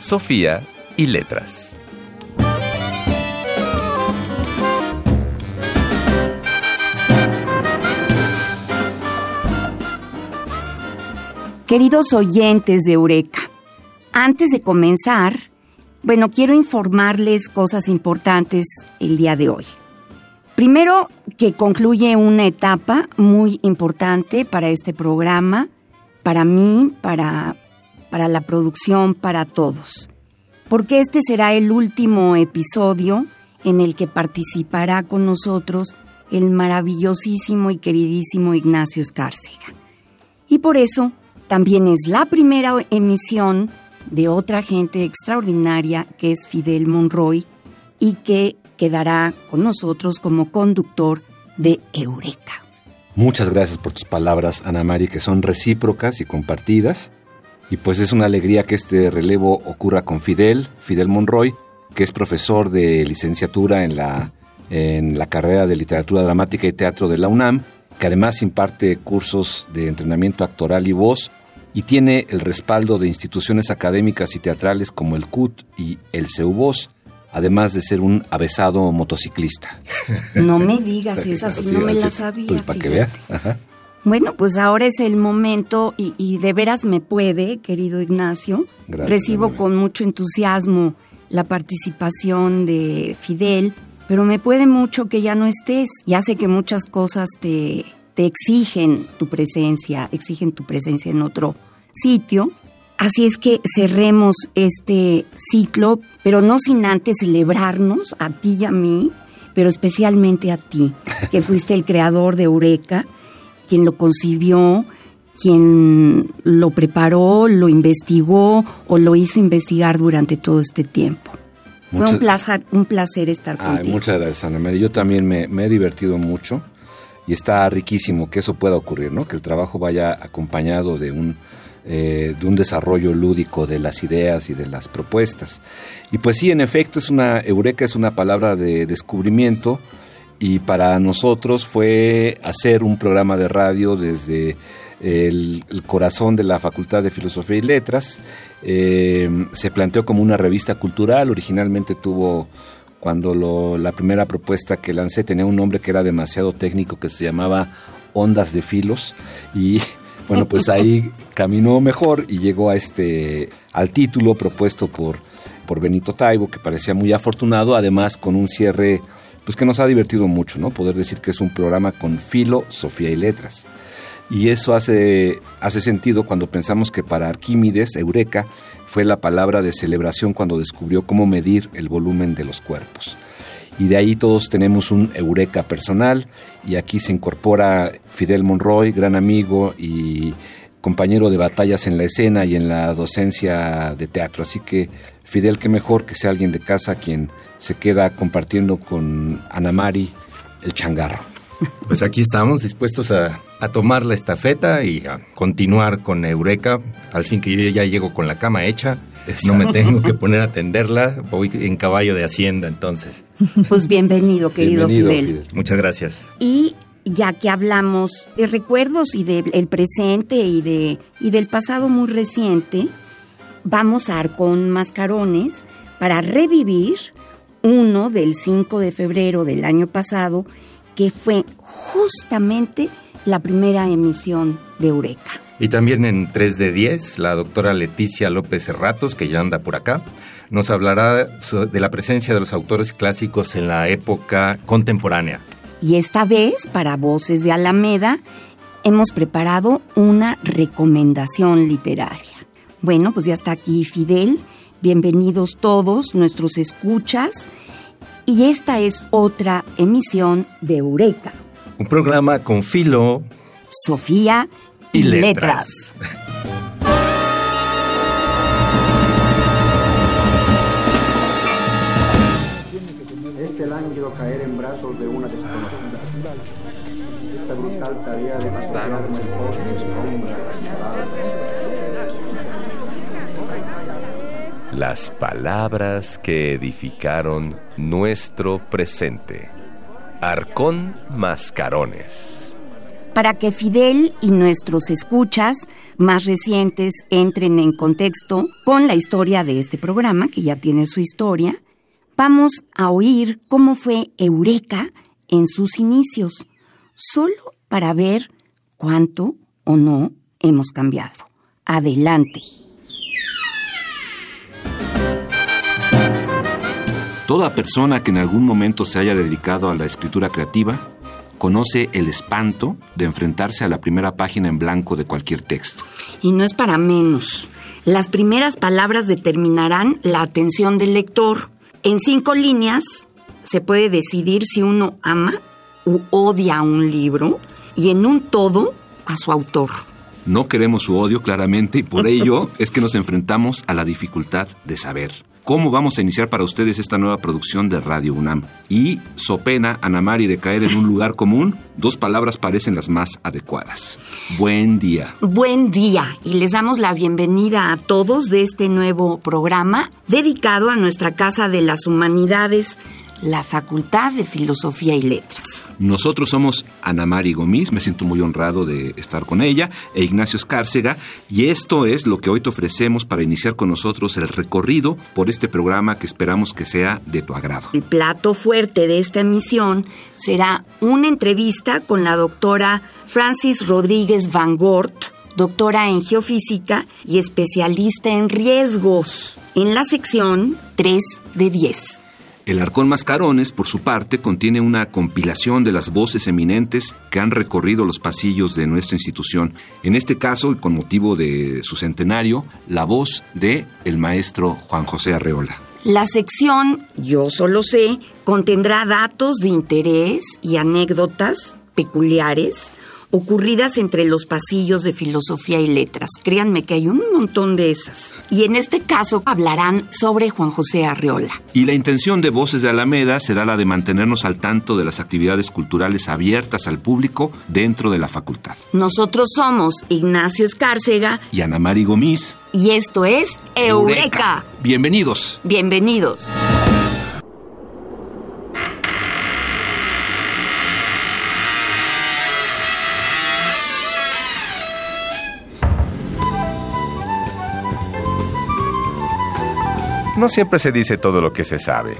Sofía y letras. Queridos oyentes de Eureka, antes de comenzar, bueno, quiero informarles cosas importantes el día de hoy. Primero, que concluye una etapa muy importante para este programa, para mí, para, para la producción, para todos. Porque este será el último episodio en el que participará con nosotros el maravillosísimo y queridísimo Ignacio Escárcega. Y por eso también es la primera emisión de otra gente extraordinaria que es Fidel Monroy y que quedará con nosotros como conductor de Eureka. Muchas gracias por tus palabras, Ana Mari, que son recíprocas y compartidas. Y pues es una alegría que este relevo ocurra con Fidel, Fidel Monroy, que es profesor de licenciatura en la, en la carrera de literatura dramática y teatro de la UNAM, que además imparte cursos de entrenamiento actoral y voz y tiene el respaldo de instituciones académicas y teatrales como el CUT y el CEUBOS, además de ser un avesado motociclista. No me digas esa, si no me la sabía. Pues para que veas. Bueno, pues ahora es el momento y, de veras me puede, querido Ignacio. Recibo con mucho entusiasmo la participación de Fidel, pero me puede mucho que ya no estés. Ya sé que muchas cosas te, te exigen tu presencia, exigen tu presencia en otro sitio. Así es que cerremos este ciclo, pero no sin antes celebrarnos a ti y a mí, pero especialmente a ti, que fuiste el creador de Eureka, quien lo concibió, quien lo preparó, lo investigó o lo hizo investigar durante todo este tiempo. Fue un placer, un placer estar contigo. Muchas gracias, Ana María. Yo también me, me he divertido mucho y está riquísimo que eso pueda ocurrir, ¿no? Que el trabajo vaya acompañado de un, eh, de un desarrollo lúdico de las ideas y de las propuestas. Y pues sí, en efecto, es una, eureka es una palabra de descubrimiento y para nosotros fue hacer un programa de radio desde el, corazón de la Facultad de Filosofía y Letras. Eh, se planteó como una revista cultural, originalmente tuvo cuando lo, la primera propuesta que lancé tenía un nombre que era demasiado técnico que se llamaba Ondas de Filos y bueno, pues ahí caminó mejor y llegó a este al título propuesto por por Benito Taibo que parecía muy afortunado, además con un cierre pues que nos ha divertido mucho, ¿no? Poder decir que es un programa con filosofía y letras. Y eso hace, hace sentido cuando pensamos que para Arquímedes, Eureka, fue la palabra de celebración cuando descubrió cómo medir el volumen de los cuerpos. Y de ahí todos tenemos un Eureka personal y aquí se incorpora Fidel Monroy, gran amigo y compañero de batallas en la escena y en la docencia de teatro. Así que Fidel, qué mejor que sea alguien de casa quien se queda compartiendo con Ana Mari el changarro. Pues aquí estamos dispuestos a, tomar la estafeta y a continuar con Eureka, al fin que yo ya llego con la cama hecha. No me tengo que poner a atenderla, voy en caballo de hacienda entonces. Pues bienvenido, querido Fidel. Muchas gracias. Y ya que hablamos de recuerdos y del presente y, de, y del pasado muy reciente, vamos a con Mascarones para revivir uno del 5 de febrero del año pasado que fue justamente la primera emisión de Eureka. Y también en 3 de 10, la doctora Leticia López Serratos, que ya anda por acá, nos hablará de la presencia de los autores clásicos en la época contemporánea. Y esta vez, para Voces de Alameda, hemos preparado una recomendación literaria. Bueno, pues ya está aquí Fidel. Bienvenidos todos nuestros escuchas. Y esta es otra emisión de Eureka. Un programa con filo, Sofía y, y letras. letras. Este lánguido caer en brazos de una desconocida. Esta brutal tarea de matar Las palabras que edificaron nuestro presente. Arcón Mascarones. Para que Fidel y nuestros escuchas más recientes entren en contexto con la historia de este programa, que ya tiene su historia, vamos a oír cómo fue Eureka en sus inicios, solo para ver cuánto o no hemos cambiado. Adelante. Toda persona que en algún momento se haya dedicado a la escritura creativa conoce el espanto de enfrentarse a la primera página en blanco de cualquier texto. Y no es para menos. Las primeras palabras determinarán la atención del lector. En cinco líneas se puede decidir si uno ama u odia un libro y en un todo a su autor. No queremos su odio claramente y por ello es que nos enfrentamos a la dificultad de saber cómo vamos a iniciar para ustedes esta nueva producción de Radio UNAM. Y so pena, Anamari, de caer en un lugar común, dos palabras parecen las más adecuadas. Buen día. Buen día y les damos la bienvenida a todos de este nuevo programa dedicado a nuestra Casa de las Humanidades la Facultad de Filosofía y Letras. Nosotros somos Ana Mari Gomis, me siento muy honrado de estar con ella, e Ignacio Escárcega, y esto es lo que hoy te ofrecemos para iniciar con nosotros el recorrido por este programa que esperamos que sea de tu agrado. El plato fuerte de esta emisión será una entrevista con la doctora Francis Rodríguez Van Gort, doctora en geofísica y especialista en riesgos, en la sección 3 de 10. El Arcón Mascarones, por su parte, contiene una compilación de las voces eminentes que han recorrido los pasillos de nuestra institución. En este caso, y con motivo de su centenario, la voz de el maestro Juan José Arreola. La sección Yo solo sé contendrá datos de interés y anécdotas peculiares ocurridas entre los pasillos de filosofía y letras. Créanme que hay un montón de esas. Y en este caso hablarán sobre Juan José Arreola. Y la intención de Voces de Alameda será la de mantenernos al tanto de las actividades culturales abiertas al público dentro de la facultad. Nosotros somos Ignacio Escárcega y Ana Mari Gomis. Y esto es Eureka. Eureka. Bienvenidos. Bienvenidos. No siempre se dice todo lo que se sabe,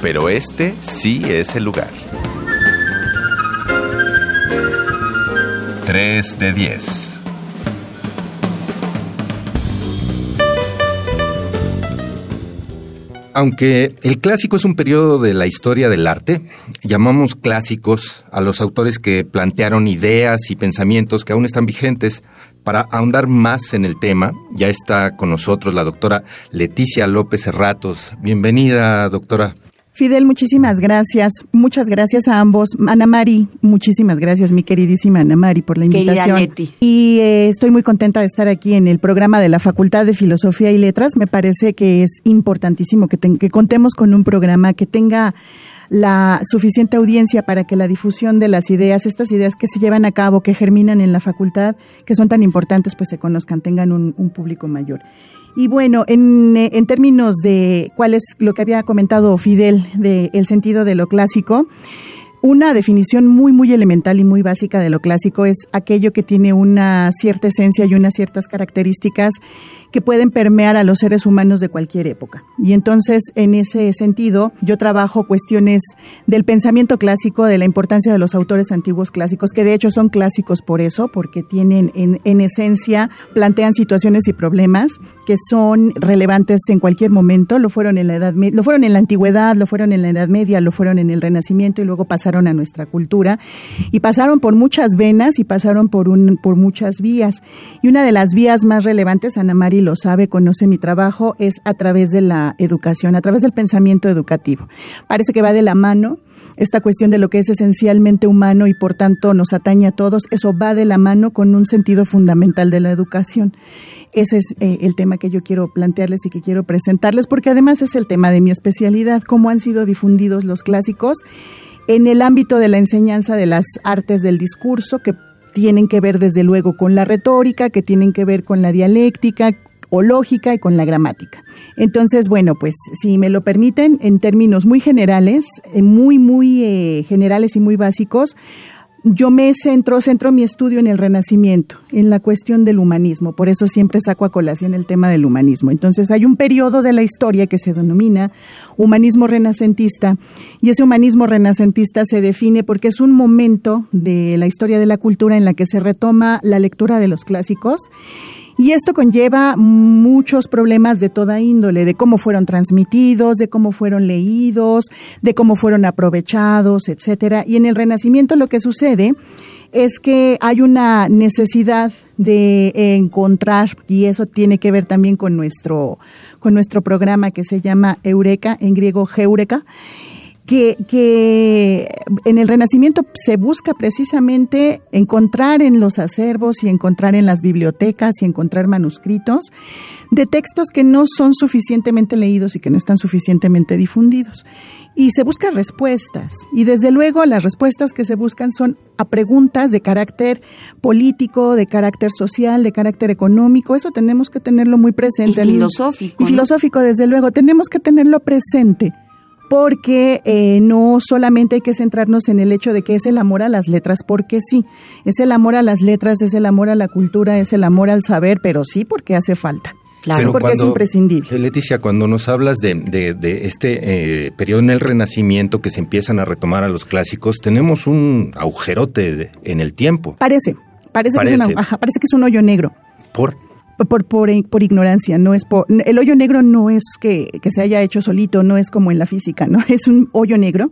pero este sí es el lugar. 3 de 10. Aunque el clásico es un periodo de la historia del arte, llamamos clásicos a los autores que plantearon ideas y pensamientos que aún están vigentes para ahondar más en el tema, ya está con nosotros la doctora Leticia López Serratos. Bienvenida, doctora. Fidel, muchísimas gracias. Muchas gracias a ambos. Ana Mari, muchísimas gracias, mi queridísima Ana Mari, por la invitación. Y eh, estoy muy contenta de estar aquí en el programa de la Facultad de Filosofía y Letras. Me parece que es importantísimo que, que contemos con un programa que tenga la suficiente audiencia para que la difusión de las ideas, estas ideas que se llevan a cabo, que germinan en la facultad, que son tan importantes, pues se conozcan, tengan un, público mayor. Y bueno, en, en, términos de cuál es lo que había comentado Fidel del el sentido de lo clásico, una definición muy, muy elemental y muy básica de lo clásico es aquello que tiene una cierta esencia y unas ciertas características que pueden permear a los seres humanos de cualquier época. Y entonces, en ese sentido, yo trabajo cuestiones del pensamiento clásico, de la importancia de los autores antiguos clásicos, que de hecho son clásicos por eso, porque tienen en, en esencia, plantean situaciones y problemas que son relevantes en cualquier momento, lo fueron en la edad lo fueron en la antigüedad, lo fueron en la Edad Media, lo fueron en el Renacimiento y luego pasaron a nuestra cultura y pasaron por muchas venas y pasaron por, un, por muchas vías. Y una de las vías más relevantes, Ana Lo sabe, conoce mi trabajo, es a través de la educación, a través del pensamiento educativo. Parece que va de la mano esta cuestión de lo que es esencialmente humano y por tanto nos atañe a todos, eso va de la mano con un sentido fundamental de la educación. Ese es eh, el tema que yo quiero plantearles y que quiero presentarles, porque además es el tema de mi especialidad, cómo han sido difundidos los clásicos en el ámbito de la enseñanza de las artes del discurso, que tienen que ver desde luego con la retórica, que tienen que ver con la dialéctica, o lógica y con la gramática. Entonces, bueno, pues si me lo permiten, en términos muy generales, eh, muy, muy eh, generales y muy básicos, yo me centro, centro mi estudio en el Renacimiento, en la cuestión del humanismo, por eso siempre saco a colación el tema del humanismo. Entonces hay un periodo de la historia que se denomina humanismo renacentista y ese humanismo renacentista se define porque es un momento de la historia de la cultura en la que se retoma la lectura de los clásicos y esto conlleva muchos problemas de toda índole, de cómo fueron transmitidos, de cómo fueron leídos, de cómo fueron aprovechados, etcétera. Y en el Renacimiento lo que sucede es que hay una necesidad de encontrar, y eso tiene que ver también con nuestro, con nuestro programa que se llama Eureka, en griego Heureka, que, en el Renacimiento se busca precisamente encontrar en los acervos y encontrar en las bibliotecas y encontrar manuscritos de textos que no son suficientemente leídos y que no están suficientemente difundidos. Y se buscan respuestas. Y desde luego las respuestas que se buscan son a preguntas de carácter político, de carácter social, de carácter económico. Eso tenemos que tenerlo muy presente. Y filosófico. Y filosófico, desde luego. Tenemos que tenerlo presente porque eh, no solamente hay que centrarnos en el hecho de que es el amor a las letras, porque sí, es el amor a las letras, es el amor a la cultura, es el amor al saber, pero sí porque hace falta. Claro, porque es imprescindible. Leticia, cuando nos hablas de, de, este eh, periodo en el Renacimiento que se empiezan a retomar a los clásicos, tenemos un agujerote en el tiempo. Parece, parece, Que, es parece que es un hoyo negro. ¿Por? Por, por, por, ignorancia, no es por, el hoyo negro no es que, que, se haya hecho solito, no es como en la física, ¿no? Es un hoyo negro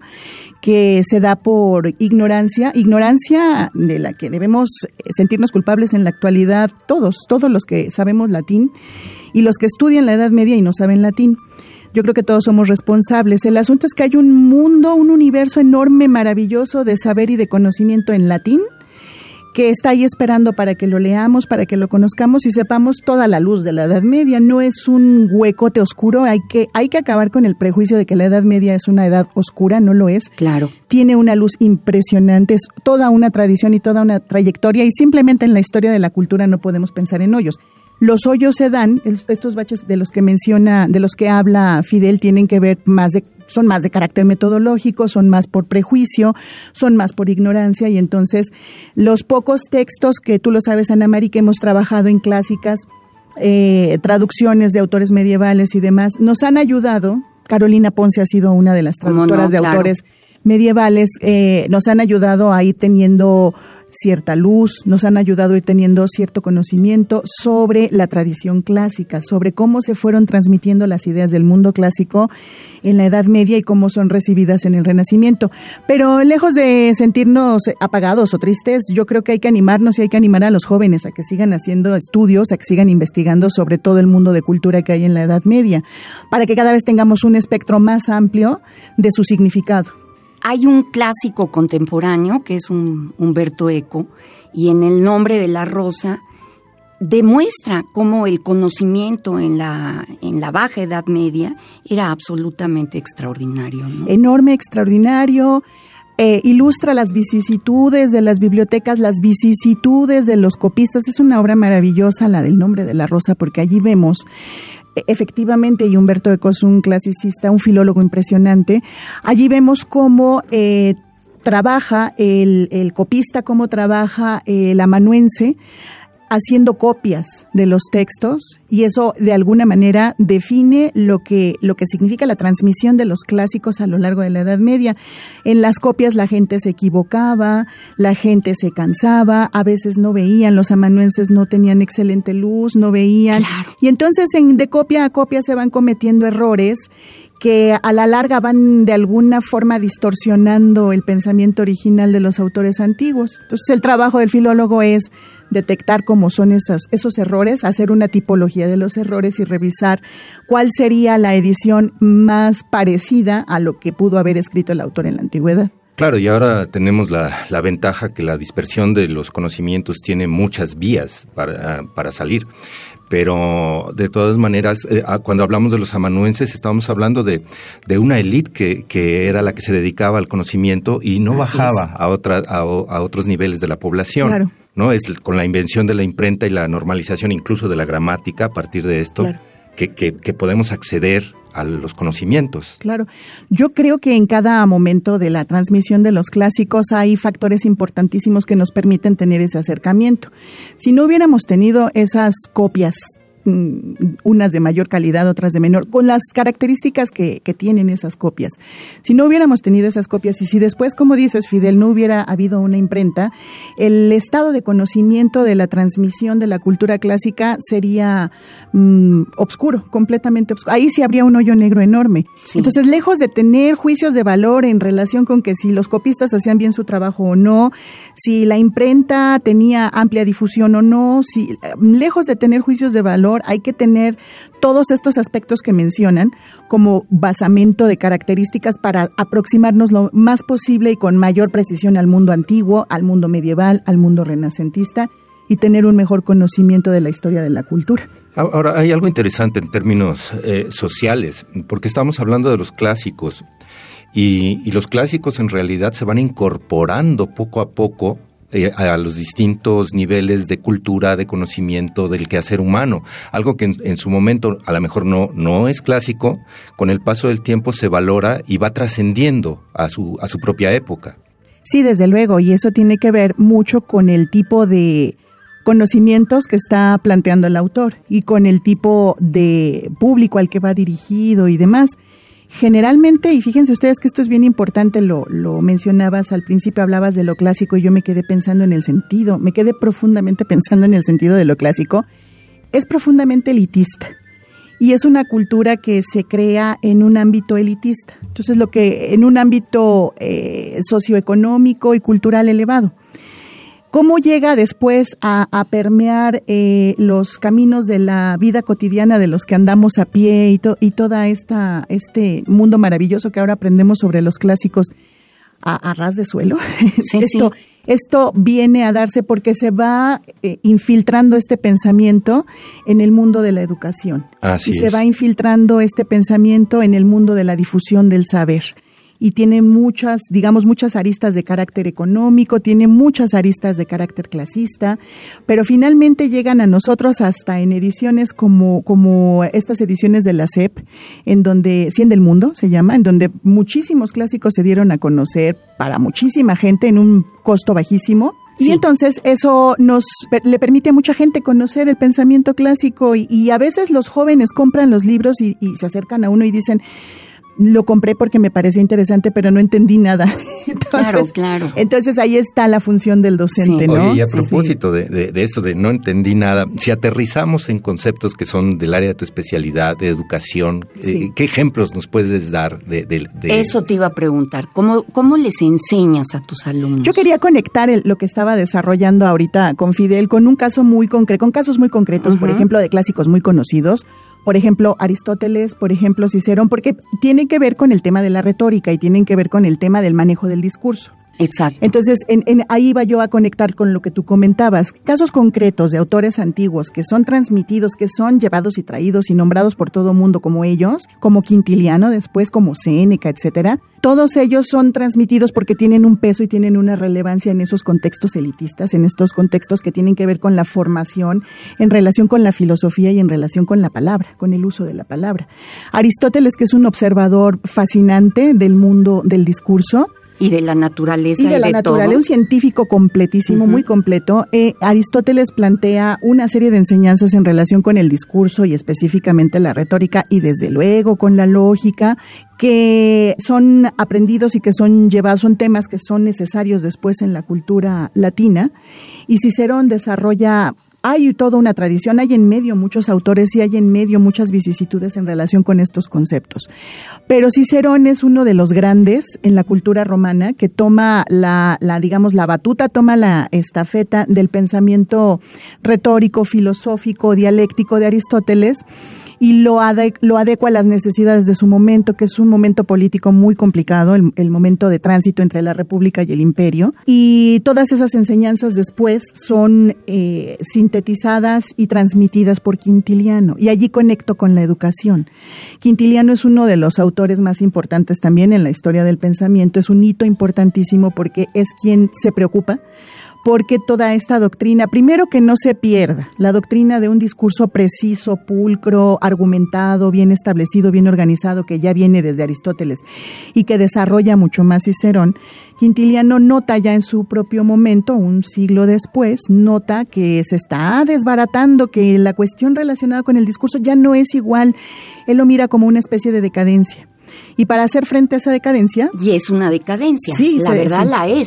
que se da por ignorancia, ignorancia de la que debemos sentirnos culpables en la actualidad todos, todos los que sabemos latín y los que estudian la Edad Media y no saben latín. Yo creo que todos somos responsables. El asunto es que hay un mundo, un universo enorme, maravilloso de saber y de conocimiento en latín que está ahí esperando para que lo leamos, para que lo conozcamos y sepamos toda la luz de la Edad Media. No es un huecote oscuro, hay que, hay que acabar con el prejuicio de que la Edad Media es una edad oscura, no lo es. Claro. Tiene una luz impresionante, es toda una tradición y toda una trayectoria y simplemente en la historia de la cultura no podemos pensar en hoyos. Los hoyos se dan, estos baches de los que menciona, de los que habla Fidel, tienen que ver más de son más de carácter metodológico, son más por prejuicio, son más por ignorancia y entonces los pocos textos que tú lo sabes, Ana Mari, que hemos trabajado en clásicas, eh, traducciones de autores medievales y demás, nos han ayudado. Carolina Ponce ha sido una de las traductoras de autores medievales, eh, nos han ayudado a ir teniendo cierta luz, nos han ayudado a ir teniendo cierto conocimiento sobre la tradición clásica, sobre cómo se fueron transmitiendo las ideas del mundo clásico en la Edad Media y cómo son recibidas en el Renacimiento. Pero lejos de sentirnos apagados o tristes, yo creo que hay que animarnos y hay que animar a los jóvenes a que sigan haciendo estudios, a que sigan investigando sobre todo el mundo de cultura que hay en la Edad Media, para que cada vez tengamos un espectro más amplio de su significado. Hay un clásico contemporáneo que es un Humberto Eco y en el nombre de la rosa demuestra cómo el conocimiento en la, en la baja Edad Media era absolutamente extraordinario. Enorme, extraordinario. Eh, ilustra las vicisitudes de las bibliotecas, las vicisitudes de los copistas. Es una obra maravillosa la del nombre de la rosa porque allí vemos efectivamente, y Humberto Eco es un clasicista, un filólogo impresionante, allí vemos cómo eh, trabaja el, el, copista, cómo trabaja el amanuense haciendo copias de los textos y eso de alguna manera define lo que lo que significa la transmisión de los clásicos a lo largo de la Edad Media. En las copias la gente se equivocaba, la gente se cansaba, a veces no veían, los amanuenses no tenían excelente luz, no veían y entonces en, de copia a copia se van cometiendo errores que a la larga van de alguna forma distorsionando el pensamiento original de los autores antiguos. Entonces el trabajo del filólogo es detectar cómo son esos, esos errores, hacer una tipología de los errores y revisar cuál sería la edición más parecida a lo que pudo haber escrito el autor en la antigüedad. Claro, y ahora tenemos la, la, ventaja que la dispersión de los conocimientos tiene muchas vías para, para salir pero de todas maneras, eh, cuando hablamos de los amanuenses, estábamos hablando de, de una élite que, que, era la que se dedicaba al conocimiento y no bajaba a, otra, a, otros niveles de la población. ¿No? Es con la invención de la imprenta y la normalización incluso de la gramática a partir de esto que, que, que podemos acceder a los conocimientos. Claro. Yo creo que en cada momento de la transmisión de los clásicos hay factores importantísimos que nos permiten tener ese acercamiento. Si no hubiéramos tenido esas copias unas de mayor calidad, otras de menor, con las características que, que, tienen esas copias. Si no hubiéramos tenido esas copias y si después, como dices, Fidel, no hubiera habido una imprenta, el estado de conocimiento de la transmisión de la cultura clásica sería mm, obscuro, completamente obscuro. Ahí sí habría un hoyo negro enorme. Entonces, lejos de tener juicios de valor en relación con que si los copistas hacían bien su trabajo o no, si la imprenta tenía amplia difusión o no, si lejos de tener juicios de valor, hay que tener todos estos aspectos que mencionan como basamento de características para aproximarnos lo más posible y con mayor precisión al mundo antiguo, al mundo medieval, al mundo renacentista y tener un mejor conocimiento de la historia de la cultura. Ahora, hay algo interesante en términos eh, sociales, porque estamos hablando de los clásicos y, y, los clásicos en realidad se van incorporando poco a poco eh, a los distintos niveles de cultura, de conocimiento del quehacer humano. Algo que en, su momento a lo mejor no, no es clásico, con el paso del tiempo se valora y va trascendiendo a su, a su propia época. Sí, desde luego, y eso tiene que ver mucho con el tipo de conocimientos que está planteando el autor y con el tipo de público al que va dirigido y demás. Generalmente, y fíjense ustedes que esto es bien importante, lo, lo mencionabas al principio, hablabas de lo clásico y yo me quedé pensando en el sentido, me quedé profundamente pensando en el sentido de lo clásico, es profundamente elitista y es una cultura que se crea en un ámbito elitista. Entonces, lo que en un ámbito eh, socioeconómico y cultural elevado. ¿Cómo llega después a, permear eh, los caminos de la vida cotidiana de los que andamos a pie y, y toda esta este mundo maravilloso que ahora aprendemos sobre los clásicos a, ras de suelo? esto, esto viene a darse porque se va eh, infiltrando este pensamiento en el mundo de la educación. Y se va infiltrando este pensamiento en el mundo de la difusión del saber y tiene muchas, digamos, muchas aristas de carácter económico, tiene muchas aristas de carácter clasista, pero finalmente llegan a nosotros hasta en ediciones como, como estas ediciones de la CEP, en donde, Cien del Mundo se llama, en donde muchísimos clásicos se dieron a conocer para muchísima gente en un costo bajísimo, Y entonces eso nos le permite a mucha gente conocer el pensamiento clásico y, a veces los jóvenes compran los libros y, y, se acercan a uno y dicen, lo compré porque me parecía interesante, pero no entendí nada. Entonces, claro, claro. Entonces ahí está la función del docente, ¿no? y a propósito De, de, esto de no entendí nada, si aterrizamos en conceptos que son del área de tu especialidad, de educación, eh, ¿qué ejemplos nos puedes dar de, Eso te iba a preguntar, ¿cómo, cómo les enseñas a tus alumnos? Yo quería conectar lo que estaba desarrollando ahorita con Fidel con un caso muy concreto, con casos muy concretos, por ejemplo, de clásicos muy conocidos, por ejemplo, Aristóteles, por ejemplo, Cicerón, porque tienen que ver con el tema de la retórica y tienen que ver con el tema del manejo del discurso. Exacto. Entonces, en, ahí iba yo a conectar con lo que tú comentabas. Casos concretos de autores antiguos que son transmitidos, que son llevados y traídos y nombrados por todo mundo como ellos, como Quintiliano después, como Séneca, etcétera. Todos ellos son transmitidos porque tienen un peso y tienen una relevancia en esos contextos elitistas, en estos contextos que tienen que ver con la formación, en relación con la filosofía y en relación con la palabra, con el uso de la palabra. Aristóteles, que es un observador fascinante del mundo del discurso, y de la naturaleza. Y de la naturaleza, un científico completísimo, muy completo. Eh, Aristóteles plantea una serie de enseñanzas en relación con el discurso y específicamente la retórica y desde luego con la lógica que son aprendidos y que son llevados, son temas que son necesarios después en la cultura latina. Y Cicerón desarrolla hay toda una tradición, hay en medio muchos autores y hay en medio muchas vicisitudes en relación con estos conceptos. Pero Cicerón es uno de los grandes en la cultura romana que toma la, la digamos, la batuta, toma la estafeta del pensamiento retórico, filosófico, dialéctico de Aristóteles y lo, lo adecua a las necesidades de su momento, que es un momento político muy complicado, el, momento de tránsito entre la República y el Imperio. Y todas esas enseñanzas después son eh, sintetizadas y transmitidas por Quintiliano. Y allí conecto con la educación. Quintiliano es uno de los autores más importantes también en la historia del pensamiento. Es un hito importantísimo porque es quien se preocupa porque toda esta doctrina, primero que no se pierda, la doctrina de un discurso preciso, pulcro, argumentado, bien establecido, bien organizado, que ya viene desde Aristóteles y que desarrolla mucho más Cicerón, Quintiliano nota ya en su propio momento, un siglo después, nota que se está desbaratando, que la cuestión relacionada con el discurso ya no es igual, él lo mira como una especie de decadencia. Y para hacer frente a esa decadencia... Y es una decadencia, sí, la verdad la es.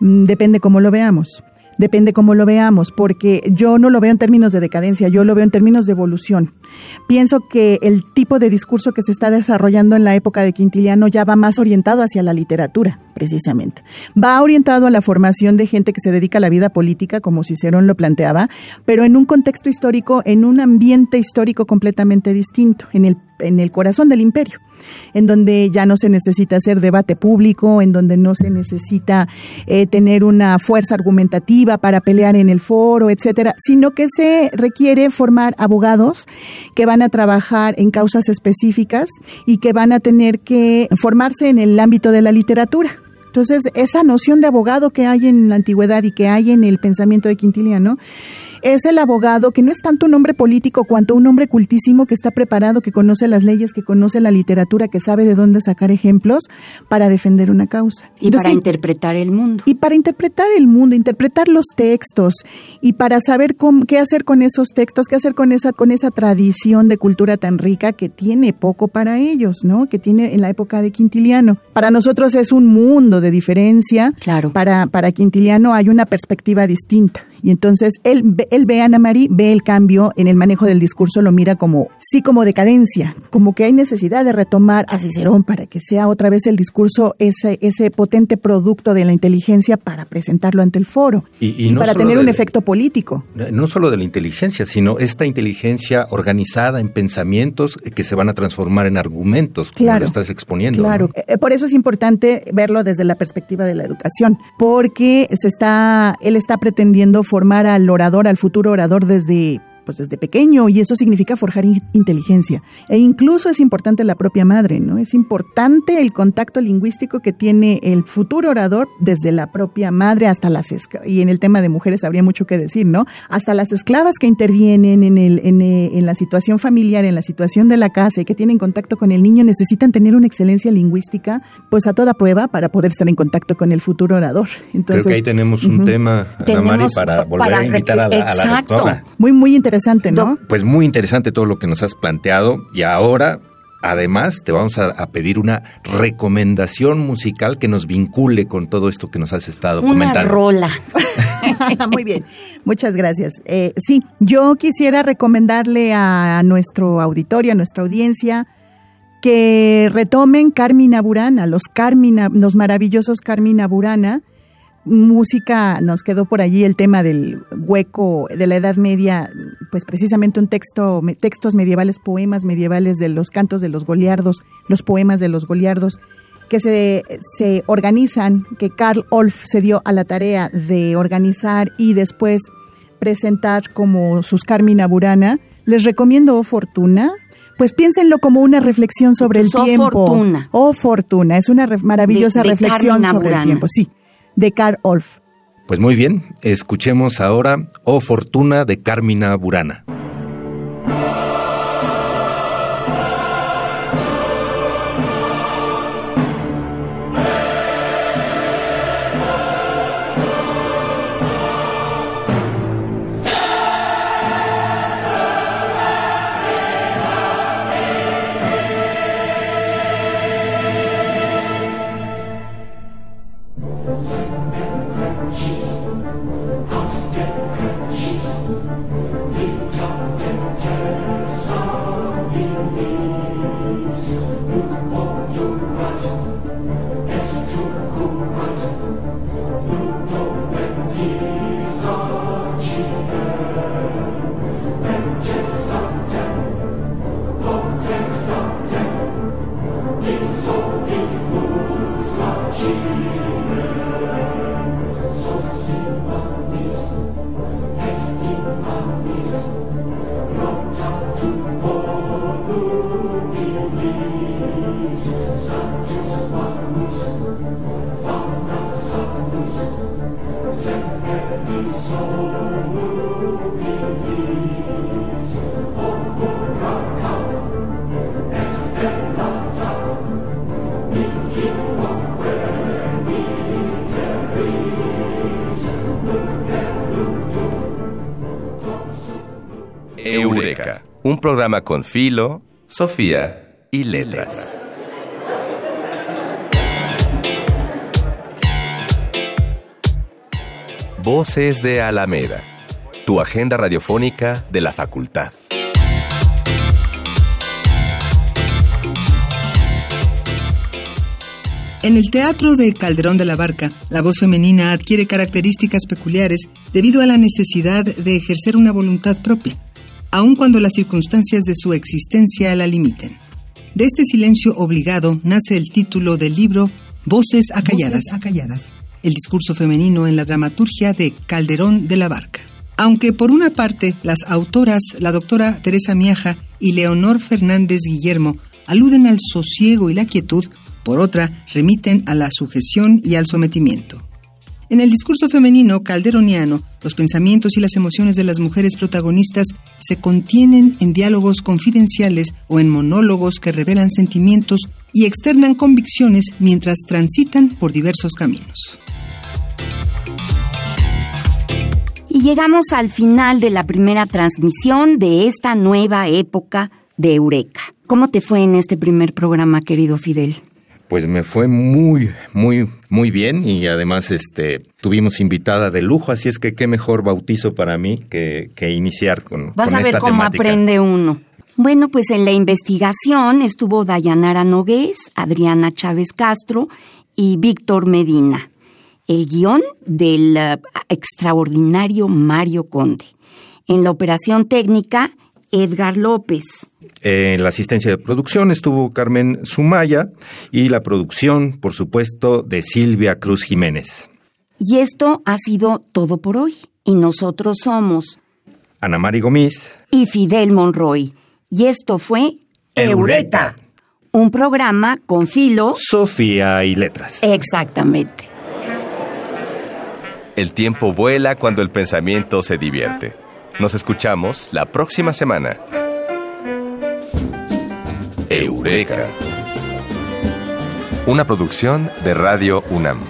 Mm, depende cómo lo veamos. Depende cómo lo veamos, porque yo no lo veo en términos de decadencia, yo lo veo en términos de evolución. Pienso que el tipo de discurso que se está desarrollando en la época de Quintiliano ya va más orientado hacia la literatura, precisamente. Va orientado a la formación de gente que se dedica a la vida política, como Cicerón lo planteaba, pero en un contexto histórico, en un ambiente histórico completamente distinto, en el, en el corazón del imperio en donde ya no se necesita hacer debate público, en donde no se necesita eh, tener una fuerza argumentativa para pelear en el foro, etcétera, sino que se requiere formar abogados que van a trabajar en causas específicas y que van a tener que formarse en el ámbito de la literatura. Entonces, esa noción de abogado que hay en la antigüedad y que hay en el pensamiento de Quintiliano, es el abogado que no es tanto un hombre político cuanto un hombre cultísimo que está preparado, que conoce las leyes, que conoce la literatura, que sabe de dónde sacar ejemplos para defender una causa. Y para interpretar el mundo. Y para interpretar el mundo, interpretar los textos y para saber qué hacer con esos textos, qué hacer con esa, con esa tradición de cultura tan rica que tiene poco para ellos, ¿no? Que tiene en la época de Quintiliano. Para nosotros es un mundo de diferencia. Claro. Para, para Quintiliano hay una perspectiva distinta. Y entonces él, él ve a Ana María, ve el cambio en el manejo del discurso, lo mira como, sí, como decadencia, como que hay necesidad de retomar a Cicerón para que sea otra vez el discurso ese, ese potente producto de la inteligencia para presentarlo ante el foro y, para tener un efecto político. No solo de la inteligencia, sino esta inteligencia organizada en pensamientos que se van a transformar en argumentos, como lo estás exponiendo. Claro, eh, por eso es importante verlo desde la perspectiva de la educación, porque se está, él está pretendiendo formar al orador, al futuro orador desde pues desde pequeño y eso significa forjar inteligencia. E incluso es importante la propia madre, ¿no? Es importante el contacto lingüístico que tiene el futuro orador desde la propia madre hasta las y en el tema de mujeres habría mucho que decir, ¿no? Hasta las esclavas que intervienen en el en, eh, en la situación familiar, en la situación de la casa y que tienen contacto con el niño necesitan tener una excelencia lingüística pues a toda prueba para poder estar en contacto con el futuro orador. Entonces, Creo que ahí tenemos un tema, Ana Mari, para volver a invitar a la, a la doctora. Muy, muy interesante interesante, ¿no? Pues muy interesante todo lo que nos has planteado y ahora Además, te vamos a, pedir una recomendación musical que nos vincule con todo esto que nos has estado comentando. Una rola. Muy bien, muchas gracias. Eh, sí, yo quisiera recomendarle a nuestro auditorio, a nuestra audiencia, que retomen Carmina Burana, los Carmina, los maravillosos Carmina Burana música, nos quedó por allí el tema del hueco de la Edad Media, pues precisamente un texto, textos medievales, poemas medievales de los cantos de los goliardos, los poemas de los goliardos, que se, se organizan, que Karl Olf se dio a la tarea de organizar y después presentar como sus Carmina Burana. Les recomiendo O Fortuna, pues piénsenlo como una reflexión sobre el tiempo. O Fortuna. O Fortuna, es una maravillosa reflexión sobre el tiempo, sí de Carl Orff. Pues muy bien, escuchemos ahora Oh Fortuna de Carmina Burana. Eureka, un programa con filo, Sofía y letras. Voces de Alameda, tu agenda radiofónica de la facultad. En el teatro de Calderón de la Barca, la voz femenina adquiere características peculiares debido a la necesidad de ejercer una voluntad propia, aun cuando las circunstancias de su existencia la limiten. De este silencio obligado nace el título del libro Voces acalladas, acalladas el discurso femenino en la dramaturgia de Calderón de la Barca. Aunque por una parte las autoras, la doctora Teresa Miaja y Leonor Fernández Guillermo, aluden al sosiego y la quietud, por otra, remiten a la sujeción y al sometimiento. En el discurso femenino calderoniano, los pensamientos y las emociones de las mujeres protagonistas se contienen en diálogos confidenciales o en monólogos que revelan sentimientos y externan convicciones mientras transitan por diversos caminos. Y llegamos al final de la primera transmisión de esta nueva época de Eureka. ¿Cómo te fue en este primer programa, querido Fidel? Pues me fue muy, muy, muy bien y además este tuvimos invitada de lujo, así es que qué mejor bautizo para mí que, iniciar con Vas a ver cómo aprende uno. Bueno, pues en la investigación estuvo Dayanara Nogués, Adriana Chávez Castro y Víctor Medina. El guion del eh, extraordinario Mario Conde. En la operación técnica, Edgar López. En la asistencia de producción estuvo Carmen Sumaya y la producción, por supuesto, de Silvia Cruz Jiménez. Y esto ha sido todo por hoy. Y nosotros somos Ana Mari Gomis y Fidel Monroy. Y esto fue Eureka, un programa con filo, Sofía y letras. Exactamente. El tiempo vuela cuando el pensamiento se divierte. Nos escuchamos la próxima semana. Eureka. Una producción de Radio UNAM.